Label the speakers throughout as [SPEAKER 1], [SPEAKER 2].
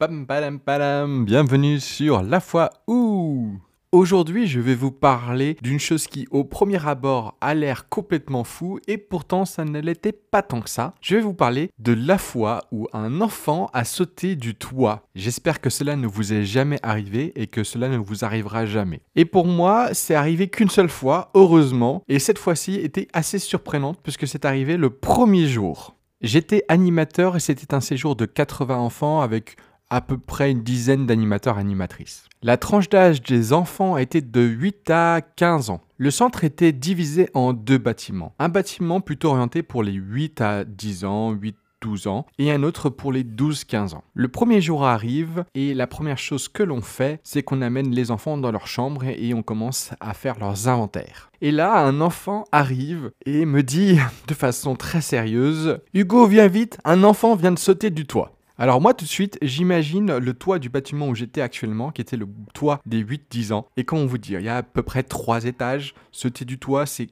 [SPEAKER 1] Pam padam padam, bienvenue sur La foi ou. Aujourd'hui, je vais vous parler d'une chose qui, au premier abord, a l'air complètement fou et pourtant ça ne l'était pas tant que ça. Je vais vous parler de la fois où un enfant a sauté du toit. J'espère que cela ne vous est jamais arrivé et que cela ne vous arrivera jamais. Et pour moi, c'est arrivé qu'une seule fois, heureusement, et cette fois-ci était assez surprenante puisque c'est arrivé le premier jour. J'étais animateur et c'était un séjour de 80 enfants avec à peu près une dizaine d'animateurs animatrices. La tranche d'âge des enfants était de 8 à 15 ans. Le centre était divisé en deux bâtiments. Un bâtiment plutôt orienté pour les 8 à 10 ans, 8 12 ans et un autre pour les 12-15 ans. Le premier jour arrive et la première chose que l'on fait, c'est qu'on amène les enfants dans leur chambre et on commence à faire leurs inventaires. Et là, un enfant arrive et me dit de façon très sérieuse, Hugo, viens vite, un enfant vient de sauter du toit. Alors moi tout de suite, j'imagine le toit du bâtiment où j'étais actuellement, qui était le toit des 8-10 ans. Et comment vous dire, il y a à peu près 3 étages. Sauter du toit, c'est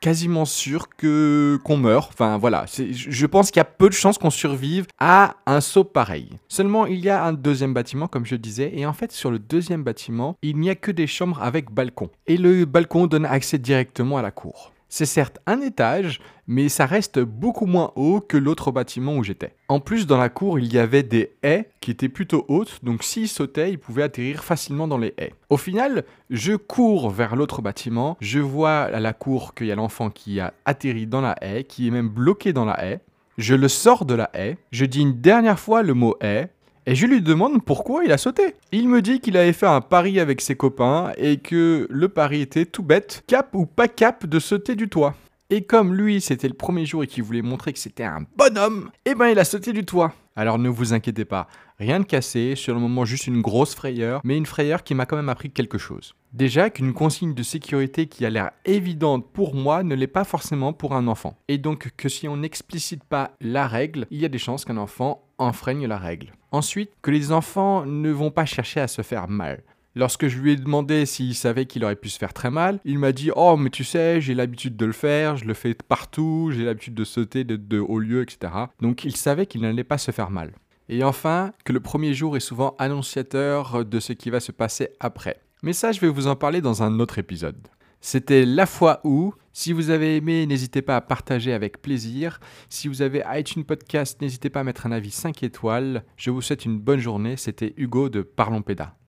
[SPEAKER 1] quasiment sûr que qu'on meurt. Enfin voilà, je pense qu'il y a peu de chances qu'on survive à un saut pareil. Seulement, il y a un deuxième bâtiment, comme je disais, et en fait, sur le deuxième bâtiment, il n'y a que des chambres avec balcon. Et le balcon donne accès directement à la cour. C'est certes un étage, mais ça reste beaucoup moins haut que l'autre bâtiment où j'étais. En plus, dans la cour, il y avait des haies qui étaient plutôt hautes, donc s'il sautait, il pouvait atterrir facilement dans les haies. Au final, je cours vers l'autre bâtiment, je vois à la cour qu'il y a l'enfant qui a atterri dans la haie, qui est même bloqué dans la haie. Je le sors de la haie, je dis une dernière fois le mot haie, et je lui demande pourquoi il a sauté. Il me dit qu'il avait fait un pari avec ses copains et que le pari était tout bête, cap ou pas cap de sauter du toit. Et comme lui, c'était le premier jour et qu'il voulait montrer que c'était un bonhomme, eh ben il a sauté du toit. Alors ne vous inquiétez pas, rien de cassé, sur le moment juste une grosse frayeur, mais une frayeur qui m'a quand même appris quelque chose. Déjà qu'une consigne de sécurité qui a l'air évidente pour moi ne l'est pas forcément pour un enfant. Et donc que si on n'explicite pas la règle, il y a des chances qu'un enfant enfreigne la règle. Ensuite, que les enfants ne vont pas chercher à se faire mal. Lorsque je lui ai demandé s'il savait qu'il aurait pu se faire très mal, il m'a dit Oh, mais tu sais, j'ai l'habitude de le faire, je le fais partout, j'ai l'habitude de sauter de, hauts lieux, etc. Donc il savait qu'il n'allait pas se faire mal. Et enfin, que le premier jour est souvent annonciateur de ce qui va se passer après. Mais ça, je vais vous en parler dans un autre épisode. C'était La fois où. Si vous avez aimé, n'hésitez pas à partager avec plaisir. Si vous avez iTunes Podcast, n'hésitez pas à mettre un avis 5 étoiles. Je vous souhaite une bonne journée. C'était Hugo de Parlons Pédas.